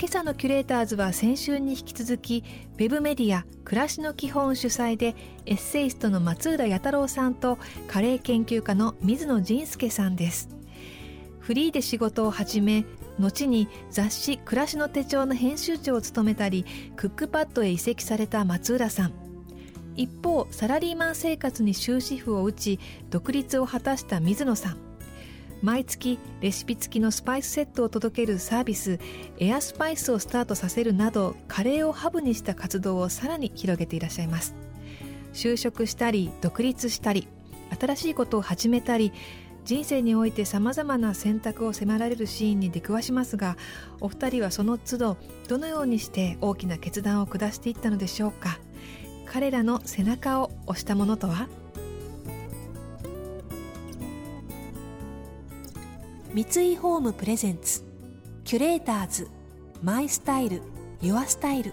今朝のキュレーターズは先週に引き続きウェブメディア暮らしの基本主催でエッセイストの松浦弥太郎さんとカレー研究家の水野仁介さんです。フリーで仕事を始め後に雑誌「暮らしの手帳」の編集長を務めたりクックパッドへ移籍された松浦さん。一方サラリーマン生活に終止符を打ち独立を果たした水野さん。毎月レシピ付きのスパイスセットを届けるサービスエアスパイスをスタートさせるなどカレーをハブにした活動をさらに広げていらっしゃいます。就職したり独立したり新しいことを始めたり人生においてさまざまな選択を迫られるシーンに出くわしますがお二人はその都度どのようにして大きな決断を下していったのでしょうか。彼らの背中を押したものとは？三井ホームプレゼンツ。キュレーターズ。マイスタイル。ユアスタイル。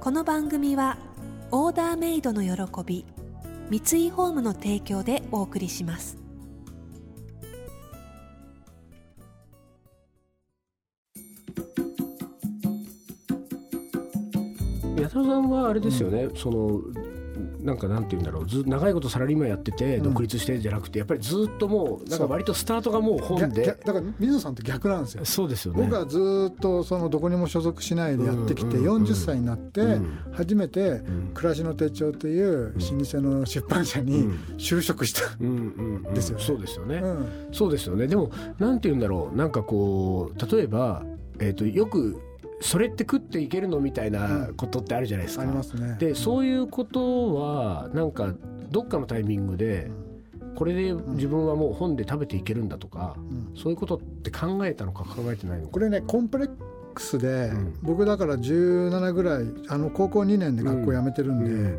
この番組はオーダーメイドの喜び三井ホームの提供でお送りします。八田さんはあれですよね、うん、そのなんかなんて言うんだろう。ず長いことサラリーマンやってて独立してじゃなくて、やっぱりずっともうなんか割とスタートがもう。本でだから水野さんと逆なんですよ。そうですよね。僕はずっとそのどこにも所属しないでやってきて、40歳になって初めて「暮らしの手帳」という老舗の出版社に就職したんですよね、そうですよね、そうですよね。でもなんて言うんだろう。なんかこう例えば、えー、とよくそれって食っていけるのみたいなことってあるじゃないですか。ありますね。でそういうことはなんかどっかのタイミングでこれで自分はもう本で食べていけるんだとか、そういうことって考えたのか考えてないのか。これねコンプレックスで、僕だから17ぐらいあの高校2年で学校辞めてるんで。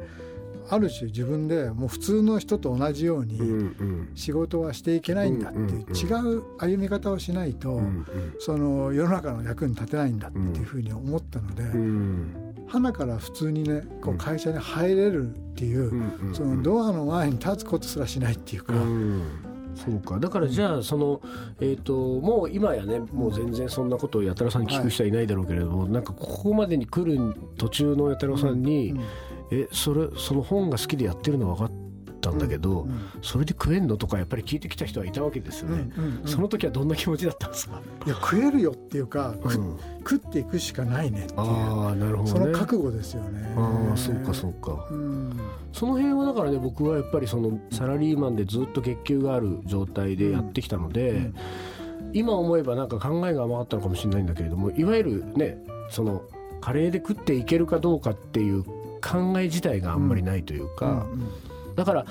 ある種自分でもう普通の人と同じように仕事はしていけないんだっていう違う歩み方をしないとその世の中の役に立てないんだっていうふうに思ったので花から普通にねこう会社に入れるっていうそのドアの前に立つことすらしないっていうか。そうか。だからじゃあその、えーと、もう今やねもう全然そんなことをやたらさんに聞く人はいないだろうけれども、はい、なんかここまでに来る途中のやたらさんに、うんうんえそれその本が好きでやってるの分かったんだけど、うんうん、それで食えんのとかやっぱり聞いてきた人はいたわけですよね、うんうんうん、その時はどんな気持ちだったんですか？いや食えるよっていうか、うん、食っていくしかないねっていう。あなるほど、ね、その覚悟ですよね。ああそうかそうか、うん、その辺はだからね僕はやっぱりそのサラリーマンでずっと月給がある状態でやってきたので、うん、今思えばなんか考えが甘かったのかもしれないんだけれどもいわゆるねそのカレーで食っていけるかどうかっていう考え自体があんまりないというか、だから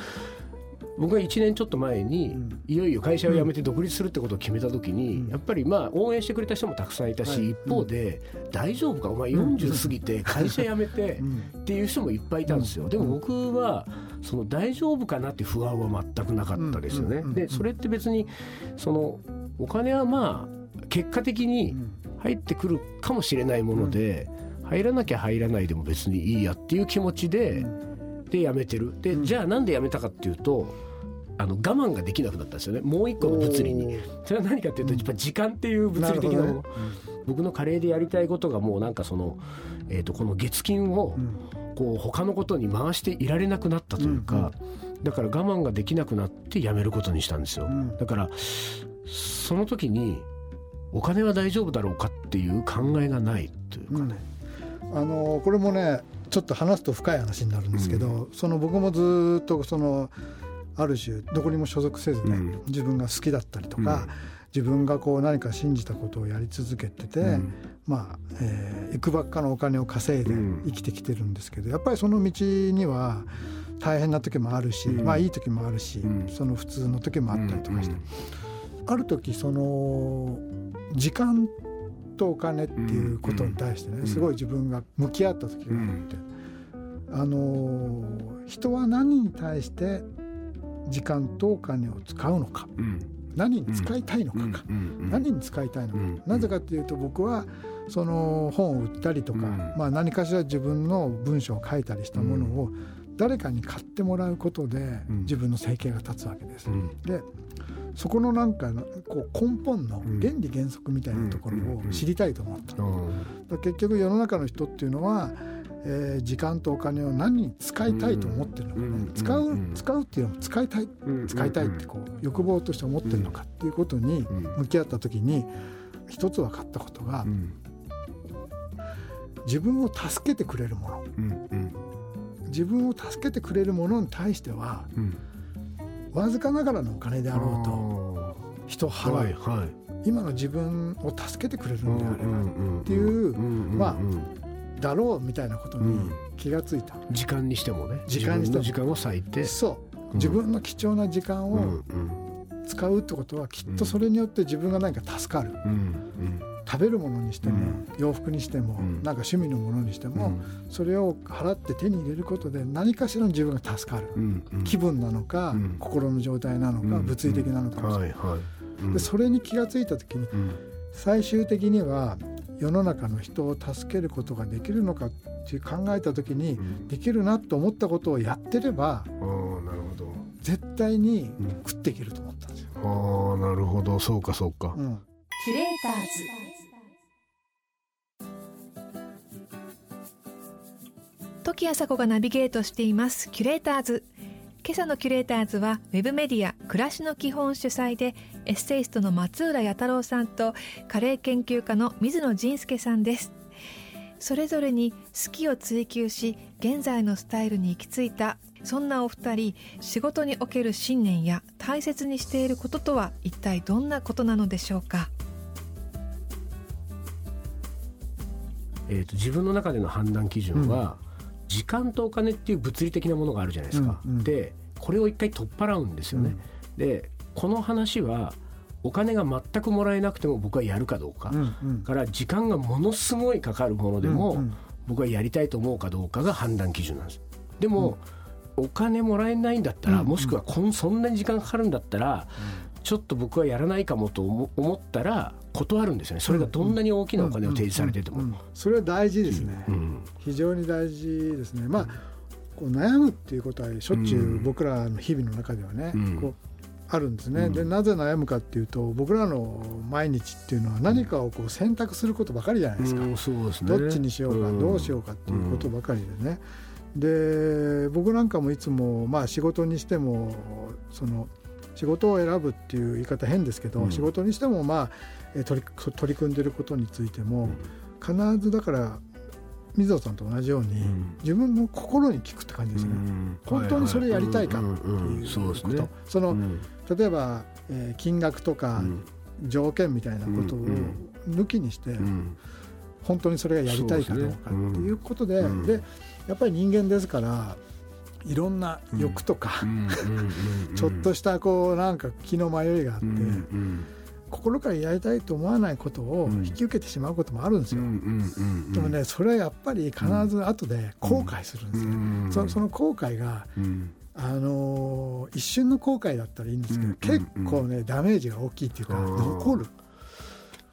僕が1年ちょっと前にいよいよ会社を辞めて独立するってことを決めた時にやっぱりまあ応援してくれた人もたくさんいたし一方で大丈夫か？お前40過ぎて会社辞めてっていう人もいっぱいいたんですよ。でも僕はその大丈夫かなって不安は全くなかったですよね。でそれって別にそのお金はまあ結果的に入ってくるかもしれないもので入らなきゃ入らないでも別にいいやっていう気持ちで、でやめてる。で、じゃあなんでやめたかっていうとあの我慢ができなくなったんですよね。もう一個の物理に。それは何かっていうとやっぱ時間っていう物理的なもの、ね。僕のカレーでやりたいことがもうなんかその、えー、とこの月金をこう他のことに回していられなくなったというか、だから我慢ができなくなってやめることにしたんですよ、だからその時にお金は大丈夫だろうかっていう考えがないというか。ね、あのこれもねちょっと話すと深い話になるんですけど、うん、その僕もずっとそのある種どこにも所属せずね、うん、自分が好きだったりとか、自分がこう何か信じたことをやり続けてて、まあ、えー、いくばっかのお金を稼いで生きてきてるんですけどやっぱりその道には大変な時もあるし、まあいい時もあるし、その普通の時もあったりとかして、ある時その時間とお金っていうことに対してね、すごい自分が向き合った時があって、あの人は何に対して時間とお金を使うのか、何に使いたいのかか、何に使いたいのか、なぜかっていうと僕はその本を売ったりとか、まあ、何かしら自分の文章を書いたりしたものを誰かに買ってもらうことで自分の生計が立つわけです。でそこのなんかこう根本の原理原則みたいなところを知りたいと思った、結局世の中の人っていうのはえー、時間とお金を何に使いたいと思ってるのか、ね、使う使うっていうのも使いたい、使いたいってこう欲望として思ってるのかっていうことに向き合った時に一つ分かったことが、自分を助けてくれるもの、自分を助けてくれるものに対しては、わずかながらのお金であろうと人を払う、はいはい、今の自分を助けてくれるんであればっていう、まあだろうみたいなことに気がついた、うん、時間にしてもね。時間にしても。時間を割いて。そう。自分の貴重な時間を使うってことはきっとそれによって自分が何か助かる、うんうん、食べるものにしても、洋服にしても、うん、なんか趣味のものにしても、それを払って手に入れることで何かしらの自分が助かる、気分なのか、心の状態なのか、物理的なのかもしれない、はいはい、でそれに気が付いた時に、最終的には世の中の人を助けることができるのかって考えた時に、うん、できるなと思ったことをやってれば、なるほど。絶対に食っていけると思ったんですよ。ああなるほど。そうかそうか。うん、キュレーターズ。時あさこがナビゲートしています。キュレーターズ。今朝のキュレーターズはウェブメディア暮らしの基本主催でエッセイストの松浦弥太郎さんとカレー研究家の水野仁介さんです。それぞれに好きを追求し現在のスタイルに行き着いたそんなお二人仕事における信念や大切にしていることとは一体どんなことなのでしょうか？えーと、自分の中での判断基準は、うん。時間とお金っていう物理的なものがあるじゃないですか。うんうん、でこれを一回取っ払うんですよね。うん、でこの話はお金が全くもらえなくても僕はやるかどうか、うんうん、から時間がものすごいかかるものでも、うんうん、僕はやりたいと思うかどうかが判断基準なんです。でも、うん、お金もらえないんだったら、うんうん、もしくはこんそんなに時間かかるんだったら、ちょっと僕はやらないかもと思ったら断るんですよね。それがどんなに大きなお金を提示されてても、それは大事ですね、うん、非常に大事ですね。まあこう悩むっていうことはしょっちゅう僕らの日々の中ではね、こうあるんですね、でなぜ悩むかっていうと僕らの毎日っていうのは何かをこう選択することばかりじゃないですか、そうですね、どっちにしようか、どうしようかっていうことばかりでね、で僕なんかもいつもまあ仕事にしてもその仕事を選ぶっていう言い方変ですけど、うん、仕事にしてもまあ取り取り組んでることについても、必ずだから水野さんと同じように、自分の心に聞くって感じですね、本当にそれやりたいかっていうこと。その、例えば、えー、金額とか条件みたいなことを抜きにして、本当にそれがやりたいかどうかっていうことで、でやっぱり人間ですからいろんな欲とかちょっとしたこうなんか気の迷いがあって、心からやりたいと思わないことを引き受けてしまうこともあるんですよ。でもねそれはやっぱり必ず後で後悔するんですよ。そその後悔が、あのー、一瞬の後悔だったらいいんですけど、結構ねダメージが大きいっていうか残る。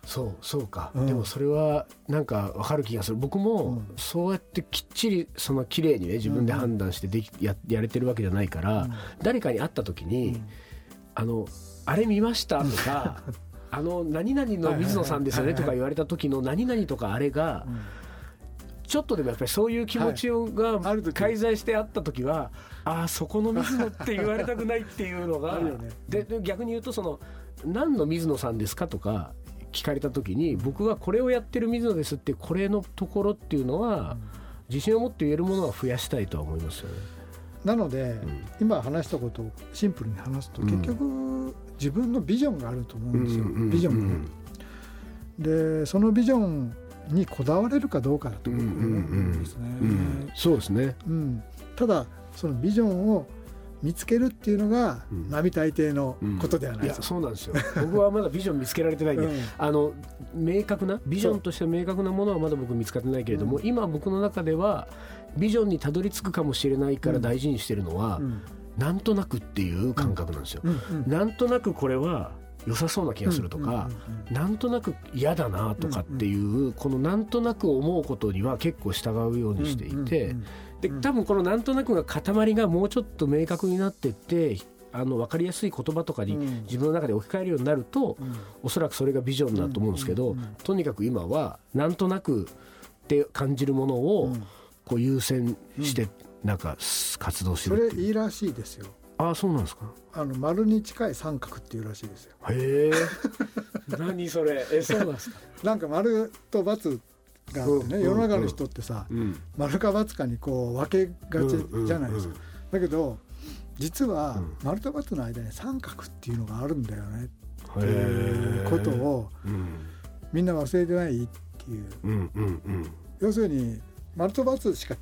そうそうか、うん、でもそれはなんか分かる気がする。僕もそうやってきっちりその綺麗にね自分で判断してできややれてるわけじゃないから、うん、誰かに会った時に、うん、あのあれ見ましたとか あの何々の水野さんですよねとか言われた時の何々とかあれが、ちょっとでもやっぱりそういう気持ちが介在してあった時は、ああそこの水野って言われたくないっていうのが で逆に言うとその何の水野さんですかとか聞かれた時に僕はこれをやってる水野ですってこれのところっていうのは自信を持って言えるものは増やしたいとは思いますよね。なので、うん、今話したことをシンプルに話すと、結局自分のビジョンがあると思うんですよ、ビジョンが、でそのビジョンにこだわれるかどうかだと思うんですね。そうですね、うん、ただそのビジョンを見つけるっていうのが並大抵のことではない、うん、いやそうなんですよ。僕はまだビジョン見つけられてないんで、うん、あの明確なビジョンとして明確なものはまだ僕見つかってないけれども、今僕の中ではビジョンにたどり着くかもしれないから大事にしてるのは、うん、なんとなくっていう感覚なんですよ、なんとなくこれは良さそうな気がするとか、なんとなく嫌だなとかっていう、このなんとなく思うことには結構従うようにしていて、で多分このなんとなくが塊がもうちょっと明確になってってあの分かりやすい言葉とかに自分の中で置き換えるようになると、うん、おそらくそれがビジョンだと思うんですけど、とにかく今はなんとなくって感じるものをこう優先してなんか活動してるそれいいらしいですよ。ああそうなんですか？あの丸に近い三角っていうらしいですよ。へえ。何それ？えそうなんですか？なんか丸と×があってね、世の中の人ってさ、丸か×かにこう分けがちじゃないですか、だけど実は丸と×の間に三角っていうのがあるんだよね。っていうことをみんな忘れてない？っていう,、要するに丸と×しか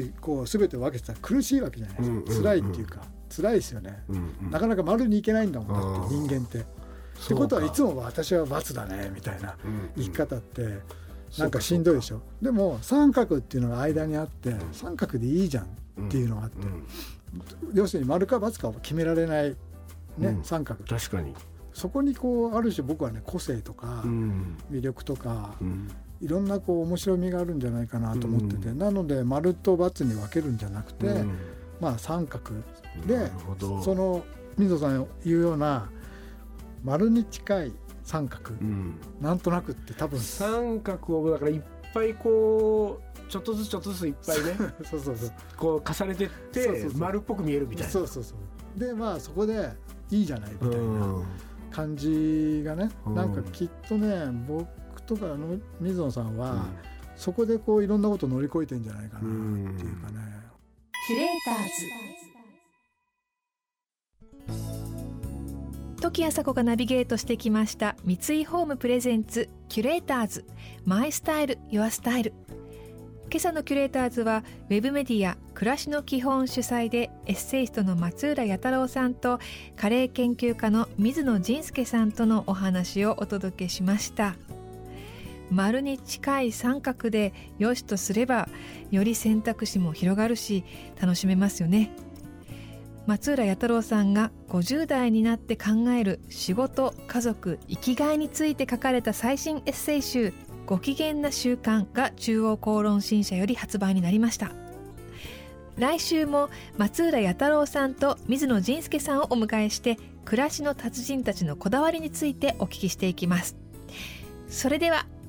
ってこう全て分けてたら苦しいわけじゃないですか、うん辛いっていうか辛いですよね、なかなか丸にいけないんだもんだって人間って。ってことはいつも私は×だねみたいな生き方ってなんかしんどいでしょ。でも三角っていうのが間にあって三角でいいじゃんっていうのがあって要するに丸か×かを決められないね三角。確かに。そこにこうある種僕はね個性とか魅力とかいろんなこう面白みがあるんじゃないかなと思ってて。なので丸と×に分けるんじゃなくてまあ三角でその水野さん言うような丸に近い三角、うん、なんとなくって多分。三角をだからいっぱいこうちょっとずつちょっとずついっぱいね そうそうそう。こう重ねてって丸っぽく見えるみたいな。そうそうそう。でまあそこでいいじゃないみたいな感じがね、うん、なんかきっとね僕とかの水野さんは、うん、そこでこういろんなこと乗り越えてんじゃないかなっていうかね、キュレーターズ。時あさこがナビゲートしてきました三井ホームプレゼンツキュレーターズ。マイスタイルユアスタイル。今朝のキュレーターズはウェブメディア暮らしの基本主催でエッセイストの松浦弥太郎さんとカレー研究家の水野仁介さんとのお話をお届けしました丸に近い三角で良しとすればより選択肢も広がるし楽しめますよね。松浦弥太郎さんが50代になって考える仕事家族生きがいについて書かれた最新エッセイ集「ご機嫌な習慣」が中央公論新社より発売になりました。来週も松浦弥太郎さんと水野仁介さんをお迎えして暮らしの達人たちのこだわりについてお聞きしていきます。それでは